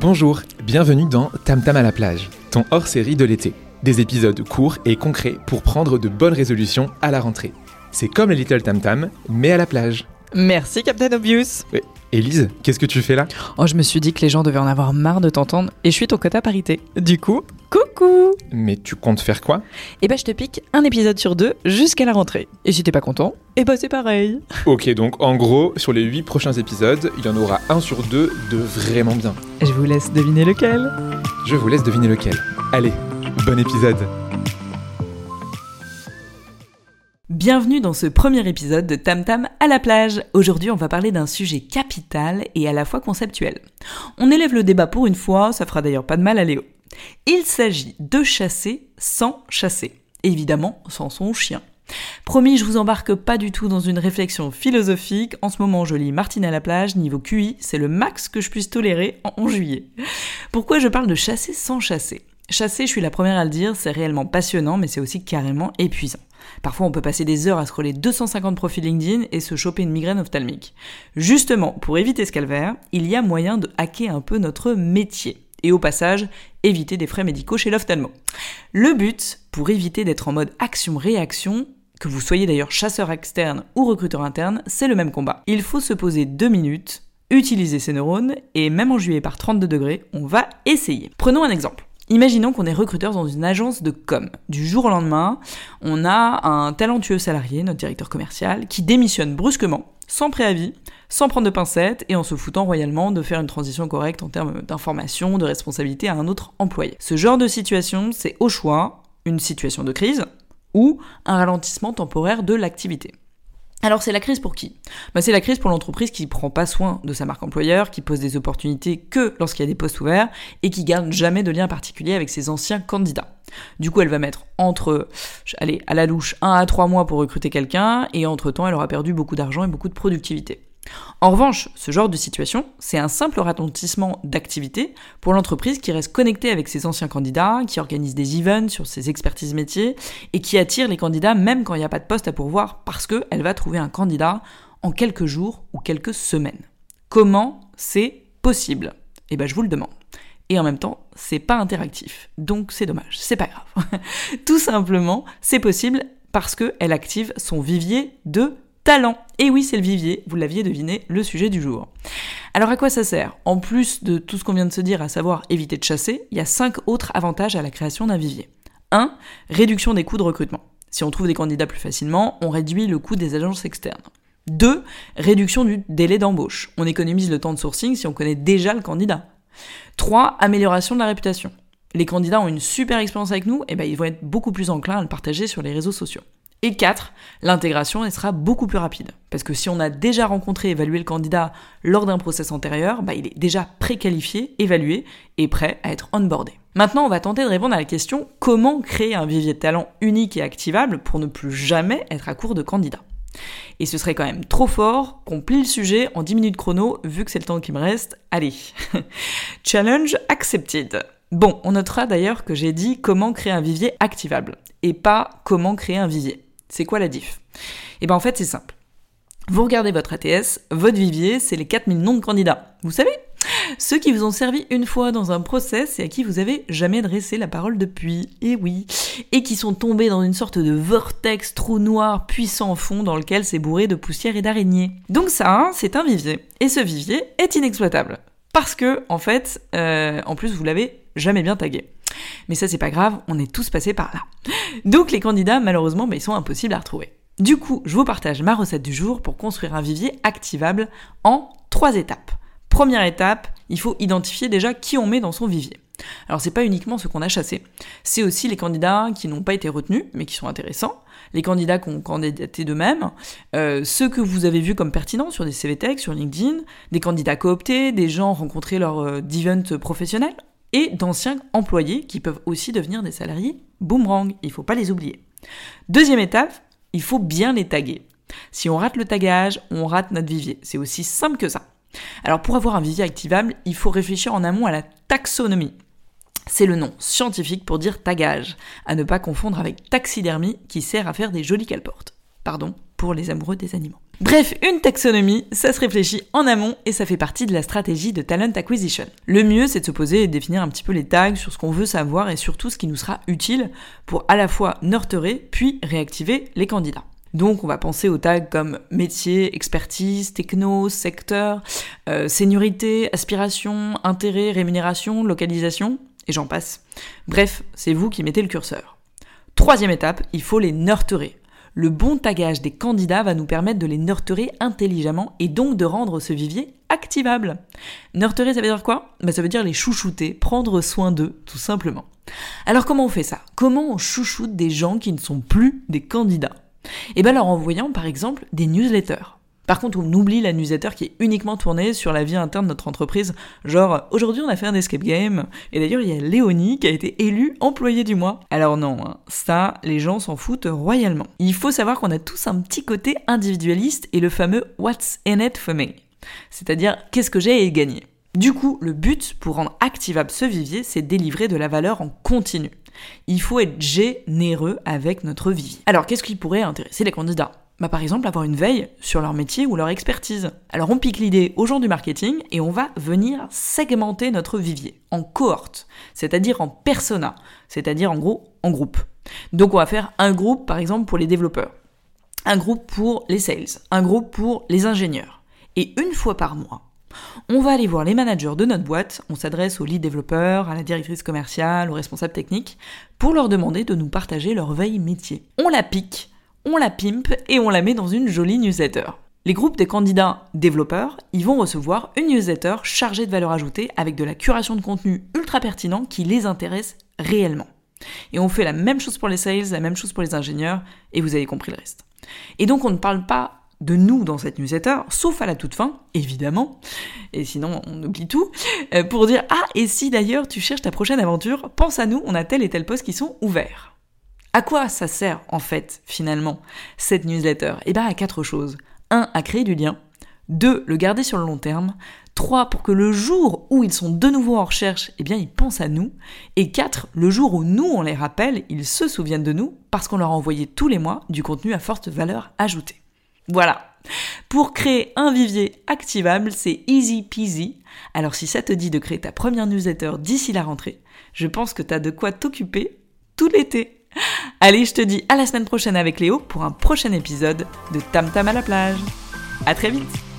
Bonjour, bienvenue dans Tam Tam à la plage, ton hors-série de l'été. Des épisodes courts et concrets pour prendre de bonnes résolutions à la rentrée. C'est comme les Little Tam Tam, mais à la plage. Merci Captain Obvious. Élise, qu'est-ce que tu fais là? Oh, je me suis dit que les gens devaient en avoir marre de t'entendre et je suis ton quota parité. Du coup, coucou Mais tu comptes faire quoi? Eh ben, je te pique un épisode sur deux jusqu'à la rentrée. Et si t'es pas content, eh ben c'est pareil. Ok, donc en gros, sur les 8 prochains épisodes, il y en aura un sur deux de vraiment bien. Je vous laisse deviner lequel. Je vous laisse deviner lequel. Allez, bon épisode Bienvenue dans ce premier épisode de Tam Tam à la plage. Aujourd'hui, on va parler d'un sujet capital et à la fois conceptuel. On élève le débat pour une fois, ça fera d'ailleurs pas de mal à Léo. Il s'agit de chasser sans chasser. Évidemment, sans son chien. Promis, je vous embarque pas du tout dans une réflexion philosophique. En ce moment, je lis Martine à la plage, niveau QI, c'est le max que je puisse tolérer en juillet. Pourquoi je parle de chasser sans chasser? Chasser, je suis la première à le dire, c'est réellement passionnant, mais c'est aussi carrément épuisant. Parfois, on peut passer des heures à scroller 250 profils LinkedIn et se choper une migraine ophtalmique. Justement, pour éviter ce calvaire, il y a moyen de hacker un peu notre métier. Et au passage, éviter des frais médicaux chez l'ophtalmo. Le but, pour éviter d'être en mode action-réaction, que vous soyez d'ailleurs chasseur externe ou recruteur interne, c'est le même combat. Il faut se poser deux minutes, utiliser ses neurones, et même en juillet par 32 degrés, on va essayer. Prenons un exemple. Imaginons qu'on est recruteur dans une agence de com. Du jour au lendemain, on a un talentueux salarié, notre directeur commercial, qui démissionne brusquement, sans préavis, sans prendre de pincettes et en se foutant royalement de faire une transition correcte en termes d'information, de responsabilité à un autre employé. Ce genre de situation, c'est au choix une situation de crise ou un ralentissement temporaire de l'activité. Alors c'est la crise pour qui? Bah, C'est la crise pour l'entreprise qui prend pas soin de sa marque employeur, qui pose des opportunités que lorsqu'il y a des postes ouverts et qui garde jamais de lien particulier avec ses anciens candidats. Du coup, elle va mettre entre, allez, à la louche, un à trois mois pour recruter quelqu'un et entre-temps, elle aura perdu beaucoup d'argent et beaucoup de productivité. En revanche, ce genre de situation, c'est un simple ralentissement d'activité pour l'entreprise qui reste connectée avec ses anciens candidats, qui organise des events sur ses expertises métiers et qui attire les candidats même quand il n'y a pas de poste à pourvoir parce qu'elle va trouver un candidat en quelques jours ou quelques semaines. Comment c'est possible? Eh ben je vous le demande. Et en même temps, c'est pas interactif. Donc c'est dommage, c'est pas grave. Tout simplement, c'est possible parce qu'elle active son vivier de talent. Et oui, c'est le vivier, vous l'aviez deviné, le sujet du jour. Alors à quoi ça sert? En plus de tout ce qu'on vient de se dire, à savoir éviter de chasser, il y a cinq autres avantages à la création d'un vivier. 1. Réduction des coûts de recrutement. Si on trouve des candidats plus facilement, on réduit le coût des agences externes. 2. Réduction du délai d'embauche. On économise le temps de sourcing si on connaît déjà le candidat. 3. Amélioration de la réputation. Les candidats ont une super expérience avec nous, et ben ils vont être beaucoup plus enclins à le partager sur les réseaux sociaux. Et 4, l'intégration sera beaucoup plus rapide. Parce que si on a déjà rencontré et évalué le candidat lors d'un process antérieur, bah, il est déjà préqualifié, évalué et prêt à être onboardé. Maintenant, on va tenter de répondre à la question comment créer un vivier de talent unique et activable pour ne plus jamais être à court de candidats? Et ce serait quand même trop fort qu'on plie le sujet en 10 minutes chrono, vu que c'est le temps qui me reste. Allez, challenge accepted. Bon, on notera d'ailleurs que j'ai dit comment créer un vivier activable, et pas comment créer un vivier. C'est quoi la diff? Eh ben en fait c'est simple. Vous regardez votre ATS, votre vivier, c'est les 4000 noms de candidats. Vous savez? Ceux qui vous ont servi une fois dans un process et à qui vous avez jamais dressé la parole depuis. Et oui. Et qui sont tombés dans une sorte de vortex trou noir puissant fond dans lequel c'est bourré de poussière et d'araignées. Donc ça, hein, c'est un vivier. Et ce vivier est inexploitable. Parce que, en fait, euh, en plus, vous l'avez jamais bien tagué. Mais ça, c'est pas grave, on est tous passés par là. Donc les candidats, malheureusement, bah, ils sont impossibles à retrouver. Du coup, je vous partage ma recette du jour pour construire un vivier activable en trois étapes. Première étape, il faut identifier déjà qui on met dans son vivier. Alors c'est pas uniquement ce qu'on a chassé, c'est aussi les candidats qui n'ont pas été retenus mais qui sont intéressants, les candidats qui ont candidaté d'eux-mêmes, euh, ceux que vous avez vus comme pertinents sur des CVTech, sur LinkedIn, des candidats cooptés, des gens rencontrés lors euh, d'events professionnels, et d'anciens employés qui peuvent aussi devenir des salariés boomerang, il faut pas les oublier. Deuxième étape, il faut bien les taguer. Si on rate le tagage, on rate notre vivier. C'est aussi simple que ça. Alors pour avoir un vivier activable, il faut réfléchir en amont à la taxonomie. C'est le nom scientifique pour dire tagage, à ne pas confondre avec taxidermie qui sert à faire des jolies caleportes. Pardon pour les amoureux des animaux. Bref, une taxonomie, ça se réfléchit en amont et ça fait partie de la stratégie de talent acquisition. Le mieux, c'est de se poser et de définir un petit peu les tags sur ce qu'on veut savoir et surtout ce qui nous sera utile pour à la fois nurturer puis réactiver les candidats. Donc on va penser aux tags comme métier, expertise, techno, secteur, euh, seniorité, aspiration, intérêt, rémunération, localisation, et j'en passe. Bref, c'est vous qui mettez le curseur. Troisième étape, il faut les nurturer le bon tagage des candidats va nous permettre de les nurturer intelligemment et donc de rendre ce vivier activable. Nurturer, ça veut dire quoi? Ben, Ça veut dire les chouchouter, prendre soin d'eux, tout simplement. Alors comment on fait ça? Comment on chouchoute des gens qui ne sont plus des candidats? Eh bien, leur envoyant par exemple des newsletters. Par contre, on oublie la qui est uniquement tournée sur la vie interne de notre entreprise. Genre, aujourd'hui on a fait un escape game, et d'ailleurs il y a Léonie qui a été élue employée du mois. Alors non, hein, ça, les gens s'en foutent royalement. Il faut savoir qu'on a tous un petit côté individualiste et le fameux What's in it for me C'est-à-dire, qu'est-ce que j'ai à du coup, le but pour rendre activable ce vivier, c'est délivrer de la valeur en continu. Il faut être généreux avec notre vivier. Alors, qu'est-ce qui pourrait intéresser les candidats? Bah, par exemple avoir une veille sur leur métier ou leur expertise. Alors on pique l'idée aux gens du marketing et on va venir segmenter notre vivier en cohorte, c'est-à-dire en persona, c'est-à-dire en gros en groupe. Donc on va faire un groupe par exemple pour les développeurs, un groupe pour les sales, un groupe pour les ingénieurs. Et une fois par mois, on va aller voir les managers de notre boîte, on s'adresse aux lead développeurs, à la directrice commerciale, aux responsables techniques, pour leur demander de nous partager leur veille métier. On la pique on la pimpe et on la met dans une jolie newsletter. Les groupes des candidats développeurs, ils vont recevoir une newsletter chargée de valeur ajoutée avec de la curation de contenu ultra pertinent qui les intéresse réellement. Et on fait la même chose pour les sales, la même chose pour les ingénieurs, et vous avez compris le reste. Et donc on ne parle pas de nous dans cette newsletter, sauf à la toute fin, évidemment, et sinon on oublie tout, euh, pour dire Ah, et si d'ailleurs tu cherches ta prochaine aventure, pense à nous, on a tel et tel poste qui sont ouverts. À quoi ça sert en fait finalement cette newsletter? Eh bien à quatre choses. 1. À créer du lien. 2. Le garder sur le long terme. 3. Pour que le jour où ils sont de nouveau en recherche, eh bien ils pensent à nous. Et 4. Le jour où nous on les rappelle, ils se souviennent de nous parce qu'on leur a envoyé tous les mois du contenu à forte valeur ajoutée. Voilà. Pour créer un vivier activable, c'est easy peasy. Alors si ça te dit de créer ta première newsletter d'ici la rentrée, je pense que tu as de quoi t'occuper tout l'été. Allez, je te dis à la semaine prochaine avec Léo pour un prochain épisode de Tam Tam à la plage. À très vite